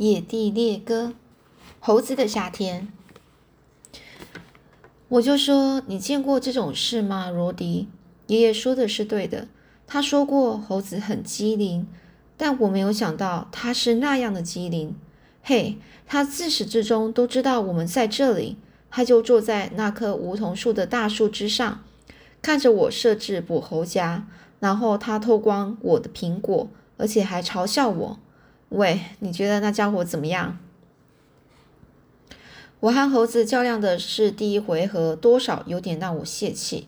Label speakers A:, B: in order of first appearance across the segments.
A: 野地猎歌，猴子的夏天。我就说，你见过这种事吗，罗迪？爷爷说的是对的。他说过猴子很机灵，但我没有想到他是那样的机灵。嘿，他自始至终都知道我们在这里。他就坐在那棵梧桐树的大树枝上，看着我设置捕猴夹，然后他偷光我的苹果，而且还嘲笑我。喂，你觉得那家伙怎么样？我和猴子较量的是第一回合，多少有点让我泄气。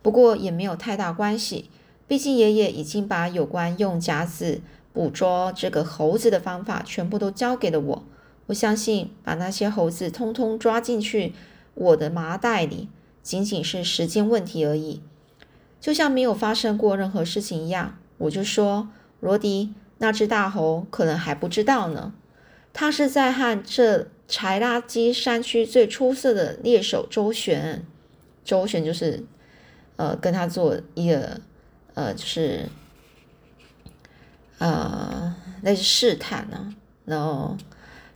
A: 不过也没有太大关系，毕竟爷爷已经把有关用夹子捕捉这个猴子的方法全部都交给了我。我相信把那些猴子通通抓进去我的麻袋里，仅仅是时间问题而已，就像没有发生过任何事情一样。我就说，罗迪，那只大猴可能还不知道呢。他是在和这柴拉基山区最出色的猎手周旋，周旋就是呃跟他做一个呃就是呃那是试探呢，然后。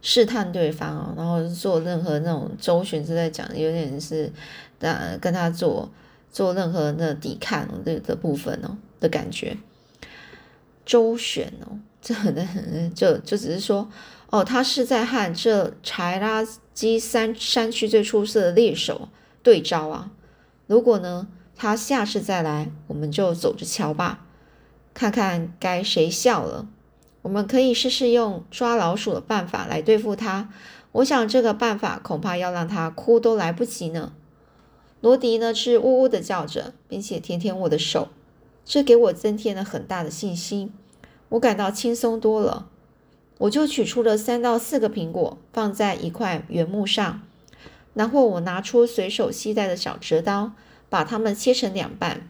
A: 试探对方哦，然后做任何那种周旋是在讲，有点是呃跟他做做任何的抵抗的的部分哦的感觉。周旋哦，这的就就只是说哦，他是在和这柴拉基山山区最出色的猎手对招啊。如果呢他下次再来，我们就走着瞧吧，看看该谁笑了。我们可以试试用抓老鼠的办法来对付他。我想这个办法恐怕要让他哭都来不及呢。罗迪呢是呜呜的叫着，并且舔舔我的手，这给我增添了很大的信心。我感到轻松多了。我就取出了三到四个苹果，放在一块原木上，然后我拿出随手携带的小折刀，把它们切成两半。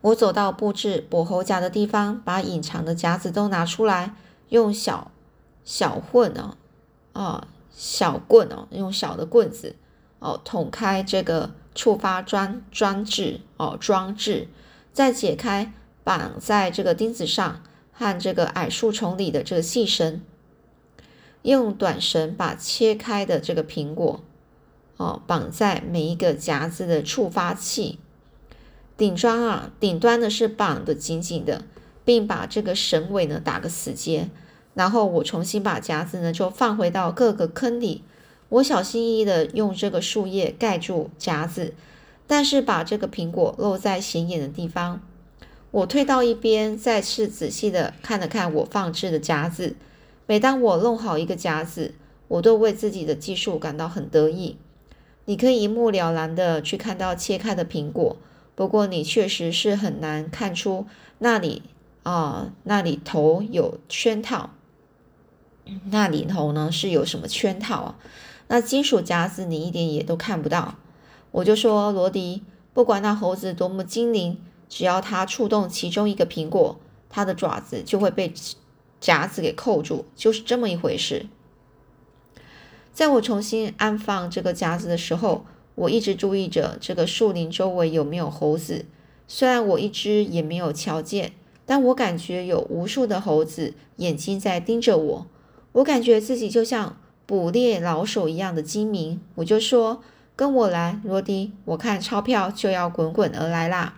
A: 我走到布置捕猴夹的地方，把隐藏的夹子都拿出来，用小小棍哦，啊，小棍哦，用小的棍子哦，捅开这个触发装装置哦，装置，再解开绑在这个钉子上和这个矮树丛里的这个细绳，用短绳把切开的这个苹果哦，绑在每一个夹子的触发器。顶端啊，顶端呢是绑的紧紧的，并把这个绳尾呢打个死结。然后我重新把夹子呢就放回到各个坑里。我小心翼翼的用这个树叶盖住夹子，但是把这个苹果露在显眼的地方。我退到一边，再次仔细的看了看我放置的夹子。每当我弄好一个夹子，我都为自己的技术感到很得意。你可以一目了然的去看到切开的苹果。不过你确实是很难看出那里啊，那里头有圈套，那里头呢是有什么圈套啊？那金属夹子你一点也都看不到。我就说罗迪，不管那猴子多么精灵，只要它触动其中一个苹果，它的爪子就会被夹子给扣住，就是这么一回事。在我重新安放这个夹子的时候。我一直注意着这个树林周围有没有猴子，虽然我一只也没有瞧见，但我感觉有无数的猴子眼睛在盯着我。我感觉自己就像捕猎老手一样的精明。我就说：“跟我来，罗迪，我看钞票就要滚滚而来啦。”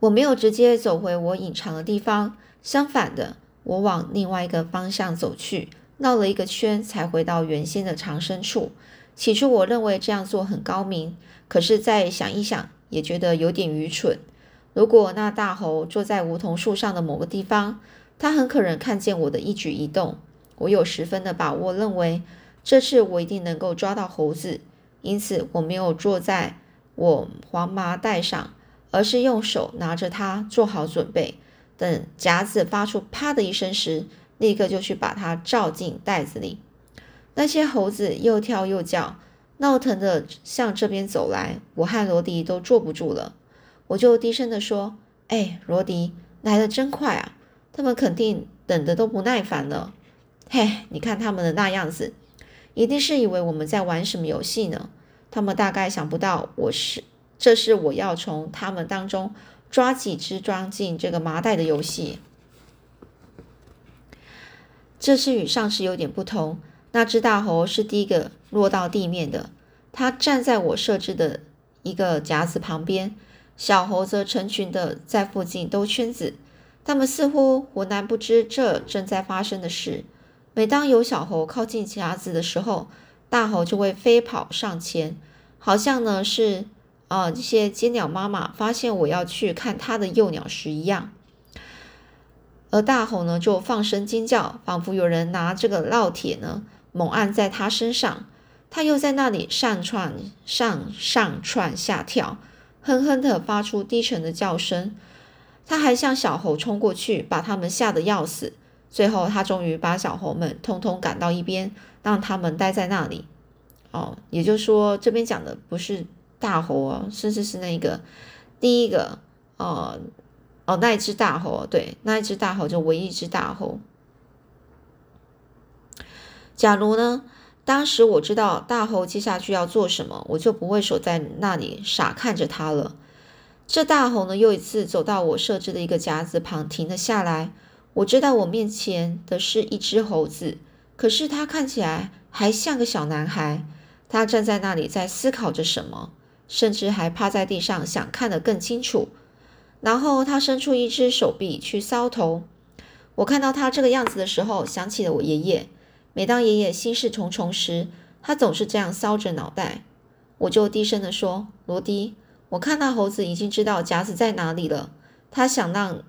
A: 我没有直接走回我隐藏的地方，相反的，我往另外一个方向走去，绕了一个圈才回到原先的藏身处。起初我认为这样做很高明，可是再想一想，也觉得有点愚蠢。如果那大猴坐在梧桐树上的某个地方，他很可能看见我的一举一动。我有十分的把握，认为这次我一定能够抓到猴子，因此我没有坐在我黄麻袋上，而是用手拿着它，做好准备，等夹子发出啪的一声时，立刻就去把它罩进袋子里。那些猴子又跳又叫，闹腾的向这边走来，我和罗迪都坐不住了。我就低声的说：“哎，罗迪，来的真快啊！他们肯定等的都不耐烦了。嘿，你看他们的那样子，一定是以为我们在玩什么游戏呢？他们大概想不到我是，这是我要从他们当中抓几只装进这个麻袋的游戏。”这次与上次有点不同，那只大猴是第一个落到地面的，它站在我设置的一个夹子旁边，小猴则成群的在附近兜圈子，它们似乎浑然不知这正在发生的事。每当有小猴靠近夹子的时候，大猴就会飞跑上前，好像呢是啊这些尖鸟妈妈发现我要去看它的幼鸟时一样。而大猴呢就放声尖叫，仿佛有人拿这个烙铁呢猛按在它身上，它又在那里上窜上上窜下跳，哼哼的发出低沉的叫声。它还向小猴冲过去，把它们吓得要死。最后，他终于把小猴们通通赶到一边，让他们待在那里。哦，也就是说，这边讲的不是大猴哦，甚至是那个第一个，哦哦，那一只大猴，对，那一只大猴就唯一一只大猴。假如呢，当时我知道大猴接下去要做什么，我就不会守在那里傻看着他了。这大猴呢，又一次走到我设置的一个夹子旁，停了下来。我知道我面前的是一只猴子，可是他看起来还像个小男孩。他站在那里，在思考着什么，甚至还趴在地上，想看得更清楚。然后他伸出一只手臂去搔头。我看到他这个样子的时候，想起了我爷爷。每当爷爷心事重重时，他总是这样搔着脑袋。我就低声地说：“罗迪，我看到猴子已经知道夹子在哪里了。他想让，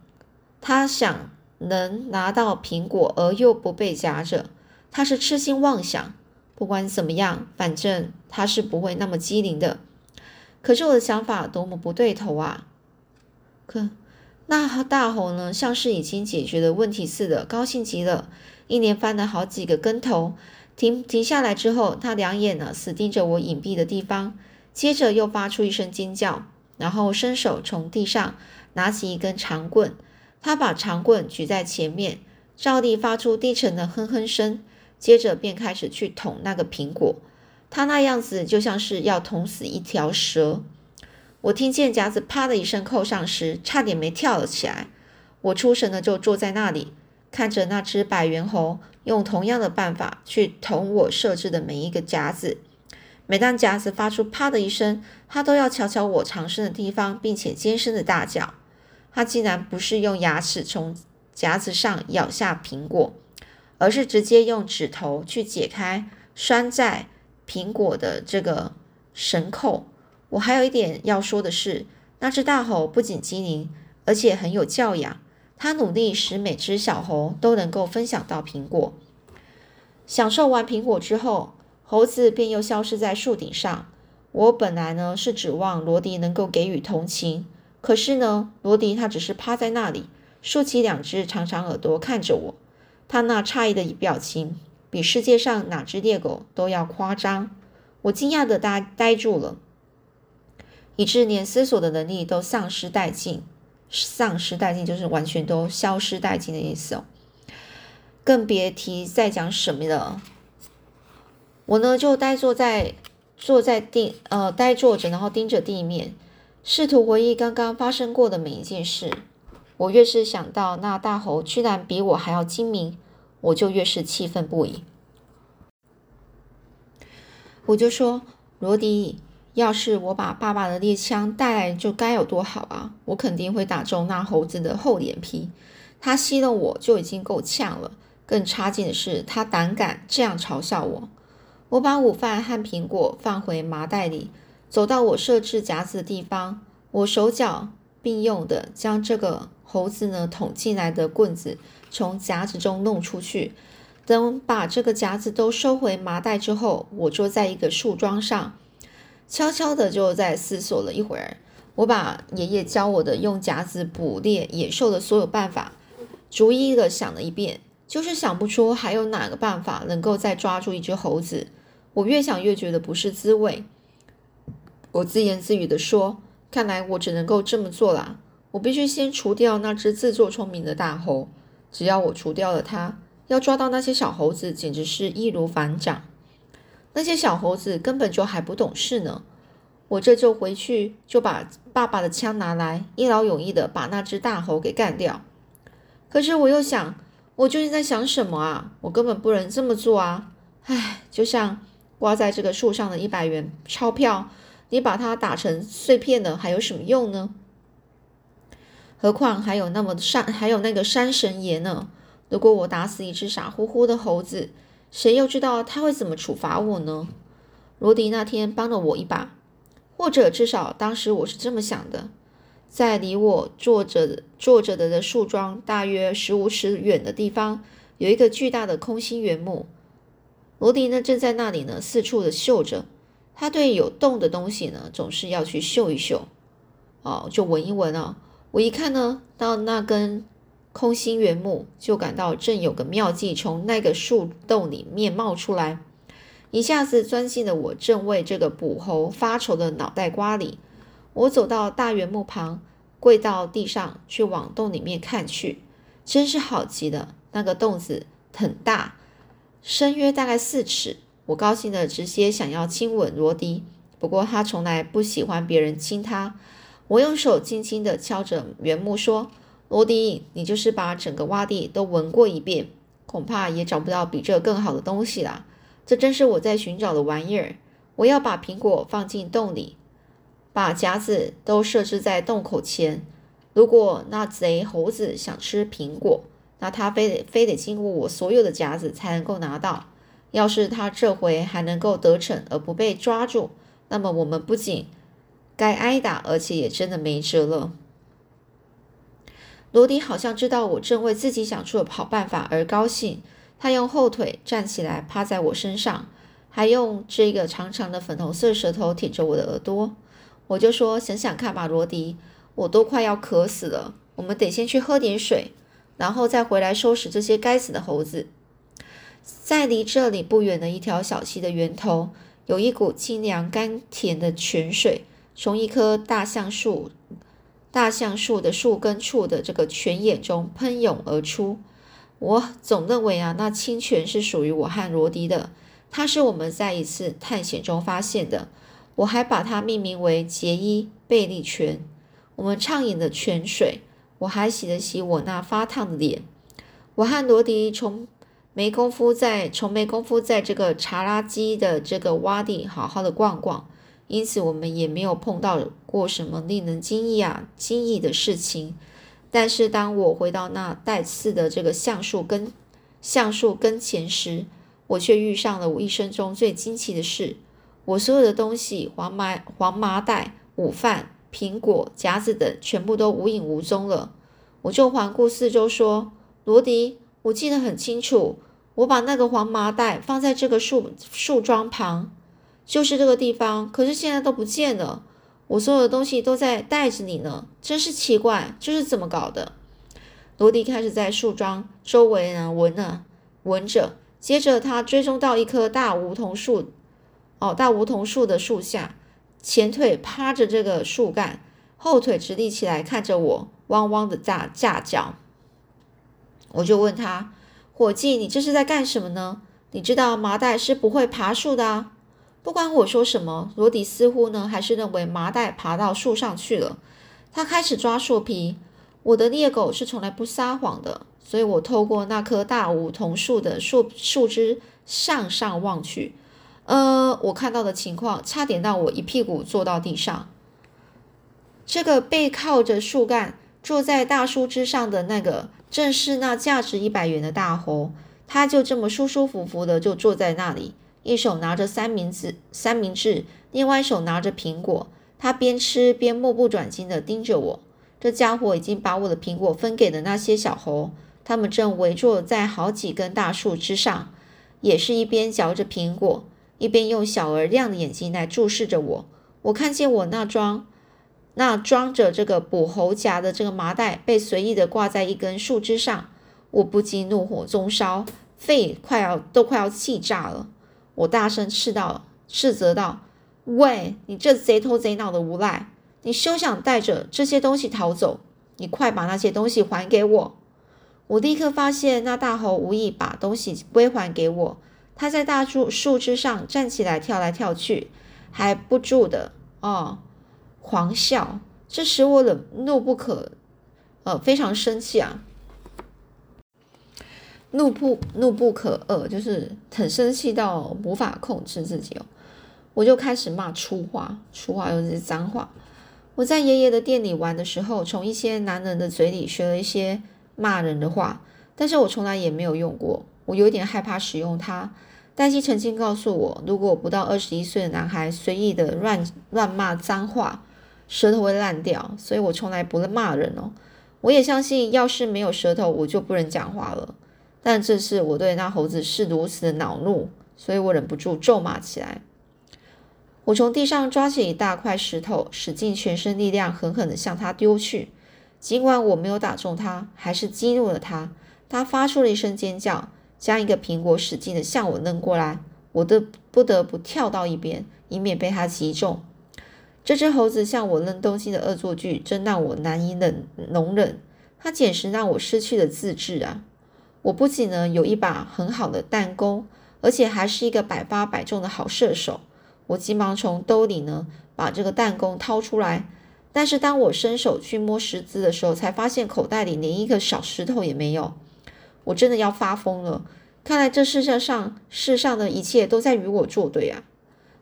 A: 他想。”能拿到苹果而又不被夹着，他是痴心妄想。不管怎么样，反正他是不会那么机灵的。可是我的想法多么不对头啊！可那大猴呢，像是已经解决了问题似的，高兴极了，一连翻了好几个跟头。停停下来之后，他两眼呢死盯着我隐蔽的地方，接着又发出一声尖叫，然后伸手从地上拿起一根长棍。他把长棍举在前面，照例发出低沉的哼哼声，接着便开始去捅那个苹果。他那样子就像是要捅死一条蛇。我听见夹子啪的一声扣上时，差点没跳了起来。我出神的就坐在那里，看着那只百元猴用同样的办法去捅我设置的每一个夹子。每当夹子发出啪的一声，他都要瞧瞧我藏身的地方，并且尖声的大叫。他竟然不是用牙齿从夹子上咬下苹果，而是直接用指头去解开拴在苹果的这个绳扣。我还有一点要说的是，那只大猴不仅机灵，而且很有教养。他努力使每只小猴都能够分享到苹果。享受完苹果之后，猴子便又消失在树顶上。我本来呢是指望罗迪能够给予同情。可是呢，罗迪他只是趴在那里，竖起两只长长耳朵看着我。他那诧异的表情，比世界上哪只猎狗都要夸张。我惊讶的呆呆住了，以致连思索的能力都丧失殆尽。丧失殆尽就是完全都消失殆尽的意思哦。更别提再讲什么了。我呢就呆坐在坐在地呃呆坐着，然后盯着地面。试图回忆刚刚发生过的每一件事，我越是想到那大猴居然比我还要精明，我就越是气愤不已。我就说：“罗迪，要是我把爸爸的猎枪带来，就该有多好啊！我肯定会打中那猴子的厚脸皮。他吸了我就已经够呛了，更差劲的是，他胆敢这样嘲笑我。”我把午饭和苹果放回麻袋里。走到我设置夹子的地方，我手脚并用的将这个猴子呢捅进来的棍子从夹子中弄出去。等把这个夹子都收回麻袋之后，我坐在一个树桩上，悄悄的就在思索了一会儿。我把爷爷教我的用夹子捕猎野兽的所有办法，逐一的想了一遍，就是想不出还有哪个办法能够再抓住一只猴子。我越想越觉得不是滋味。我自言自语地说：“看来我只能够这么做啦！我必须先除掉那只自作聪明的大猴。只要我除掉了它，要抓到那些小猴子简直是易如反掌。那些小猴子根本就还不懂事呢。我这就回去就把爸爸的枪拿来，一劳永逸地把那只大猴给干掉。可是我又想，我究竟在想什么啊？我根本不能这么做啊！唉，就像挂在这个树上的一百元钞票，你把它打成碎片了，还有什么用呢？何况还有那么山，还有那个山神爷呢？如果我打死一只傻乎乎的猴子，谁又知道他会怎么处罚我呢？罗迪那天帮了我一把，或者至少当时我是这么想的。在离我坐着坐着的的树桩大约十五尺远的地方，有一个巨大的空心原木。罗迪呢，正在那里呢，四处的嗅着。他对有洞的东西呢，总是要去嗅一嗅，哦，就闻一闻啊。我一看呢，到那根。空心原木就感到正有个妙计从那个树洞里面冒出来，一下子钻进了我正为这个捕猴发愁的脑袋瓜里。我走到大原木旁，跪到地上去往洞里面看去，真是好极了。那个洞子很大，深约大概四尺。我高兴的直接想要亲吻罗迪，不过他从来不喜欢别人亲他。我用手轻轻的敲着原木说。罗迪，你就是把整个洼地都闻过一遍，恐怕也找不到比这更好的东西啦。这正是我在寻找的玩意儿。我要把苹果放进洞里，把夹子都设置在洞口前。如果那贼猴子想吃苹果，那他非得非得经过我所有的夹子才能够拿到。要是他这回还能够得逞而不被抓住，那么我们不仅该挨打，而且也真的没辙了。罗迪好像知道我正为自己想出的好办法而高兴，他用后腿站起来，趴在我身上，还用这个长长的粉红色舌头舔着我的耳朵。我就说：“想想看吧，罗迪，我都快要渴死了，我们得先去喝点水，然后再回来收拾这些该死的猴子。”在离这里不远的一条小溪的源头，有一股清凉甘甜的泉水，从一棵大橡树。大橡树的树根处的这个泉眼中喷涌而出。我总认为啊，那清泉是属于我和罗迪的，它是我们在一次探险中发现的。我还把它命名为杰伊贝利泉。我们畅饮的泉水，我还洗了洗我那发烫的脸。我和罗迪从没工夫在从没工夫在这个茶垃圾的这个洼地好好的逛逛。因此，我们也没有碰到过什么令人惊异啊、惊异的事情。但是，当我回到那带刺的这个橡树根、橡树跟前时，我却遇上了我一生中最惊奇的事：我所有的东西——黄麻黄麻袋、午饭、苹果、夹子等，全部都无影无踪了。我就环顾四周，说：“罗迪，我记得很清楚，我把那个黄麻袋放在这个树树桩旁。”就是这个地方，可是现在都不见了。我所有的东西都在袋子里呢，真是奇怪，这是怎么搞的？罗迪开始在树桩周围呢闻呢闻着，接着他追踪到一棵大梧桐树，哦，大梧桐树的树下，前腿趴着这个树干，后腿直立起来看着我，汪汪的大架叫。我就问他，伙计，你这是在干什么呢？你知道麻袋是不会爬树的啊。不管我说什么，罗迪似乎呢还是认为麻袋爬到树上去了。他开始抓树皮。我的猎狗是从来不撒谎的，所以我透过那棵大梧桐树的树树枝向上望去，呃，我看到的情况差点让我一屁股坐到地上。这个背靠着树干坐在大树枝上的那个，正是那价值一百元的大猴。他就这么舒舒服服的就坐在那里。一手拿着三明治，三明治，另外一手拿着苹果。他边吃边目不转睛地盯着我。这家伙已经把我的苹果分给了那些小猴，他们正围坐在好几根大树之上，也是一边嚼着苹果，一边用小而亮的眼睛来注视着我。我看见我那装那装着这个捕猴夹的这个麻袋被随意的挂在一根树枝上，我不禁怒火中烧，肺快要都快要气炸了。我大声斥道：“斥责道，喂，你这贼头贼脑的无赖！你休想带着这些东西逃走！你快把那些东西还给我！”我立刻发现那大猴无意把东西归还给我，他在大树树枝上站起来，跳来跳去，还不住的哦狂笑，这使我忍怒不可，呃，非常生气啊！怒不怒不可遏，就是很生气到无法控制自己哦。我就开始骂粗话，粗话又是脏话。我在爷爷的店里玩的时候，从一些男人的嘴里学了一些骂人的话，但是我从来也没有用过。我有点害怕使用它。黛西曾经告诉我，如果不到二十一岁的男孩随意的乱乱骂脏话，舌头会烂掉。所以我从来不骂人哦。我也相信，要是没有舌头，我就不能讲话了。但这次我对那猴子是如此的恼怒，所以我忍不住咒骂起来。我从地上抓起一大块石头，使尽全身力量，狠狠地向他丢去。尽管我没有打中他，还是激怒了他。他发出了一声尖叫，将一个苹果使劲地向我扔过来。我的不得不跳到一边，以免被他击中。这只猴子向我扔东西的恶作剧，真让我难以忍容忍。它简直让我失去了自制啊！我不仅呢有一把很好的弹弓，而且还是一个百发百中的好射手。我急忙从兜里呢把这个弹弓掏出来，但是当我伸手去摸石子的时候，才发现口袋里连一个小石头也没有。我真的要发疯了！看来这世界上世上的一切都在与我作对啊！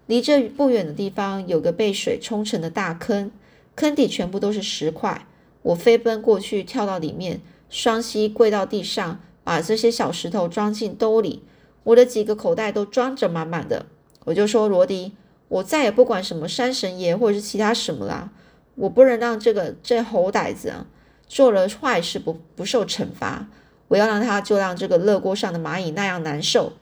A: 离这不远的地方有个被水冲成的大坑，坑底全部都是石块。我飞奔过去，跳到里面，双膝跪到地上，把这些小石头装进兜里。我的几个口袋都装着满满的。我就说罗迪，我再也不管什么山神爷或者是其他什么啦，我不能让这个这猴崽子啊做了坏事不不受惩罚，我要让他就让这个热锅上的蚂蚁那样难受。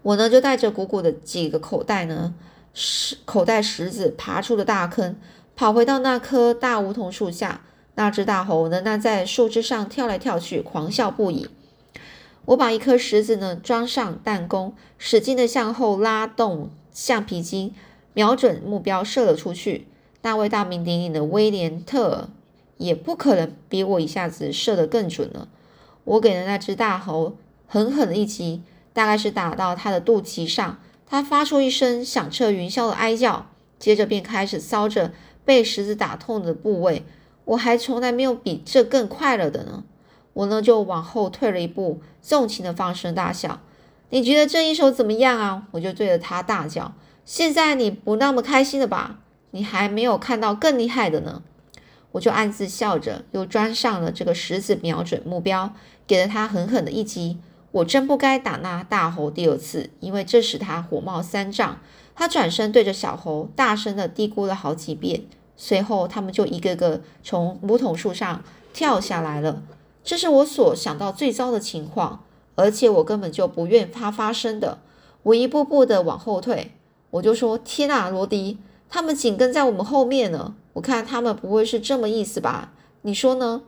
A: 我呢就带着鼓鼓的几个口袋呢石口袋石子爬出了大坑，跑回到那棵大梧桐树下，那只大猴呢那在树枝上跳来跳去，狂笑不已。我把一颗石子呢装上弹弓，使劲的向后拉动橡皮筋，瞄准目标射了出去。那位大名鼎鼎的威廉特也不可能比我一下子射得更准了。我给了那只大猴狠狠的一击，大概是打到它的肚脐上，它发出一声响彻云霄的哀叫，接着便开始搔着被石子打痛的部位。我还从来没有比这更快乐的呢。我呢就往后退了一步，纵情的放声大笑。你觉得这一手怎么样啊？我就对着他大叫。现在你不那么开心了吧？你还没有看到更厉害的呢。我就暗自笑着，又装上了这个石子，瞄准目标，给了他狠狠的一击。我真不该打那大猴第二次，因为这使他火冒三丈。他转身对着小猴大声的嘀咕了好几遍，随后他们就一个个从梧桐树上跳下来了。这是我所想到最糟的情况，而且我根本就不愿它发生的。我一步步的往后退，我就说：“天啊，罗迪，他们紧跟在我们后面呢！我看他们不会是这么意思吧？你说呢？”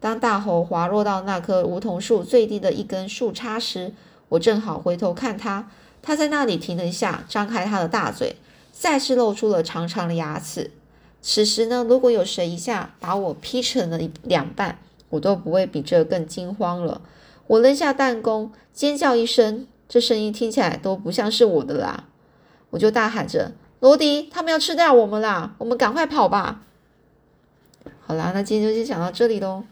A: 当大猴滑落到那棵梧桐树最低的一根树杈时，我正好回头看他，他在那里停了一下，张开他的大嘴，再次露出了长长的牙齿。此时呢，如果有谁一下把我劈成了两半，我都不会比这更惊慌了。我扔下弹弓，尖叫一声，这声音听起来都不像是我的啦。我就大喊着：“罗迪，他们要吃掉我们啦！我们赶快跑吧！”好啦，那今天就先讲到这里喽。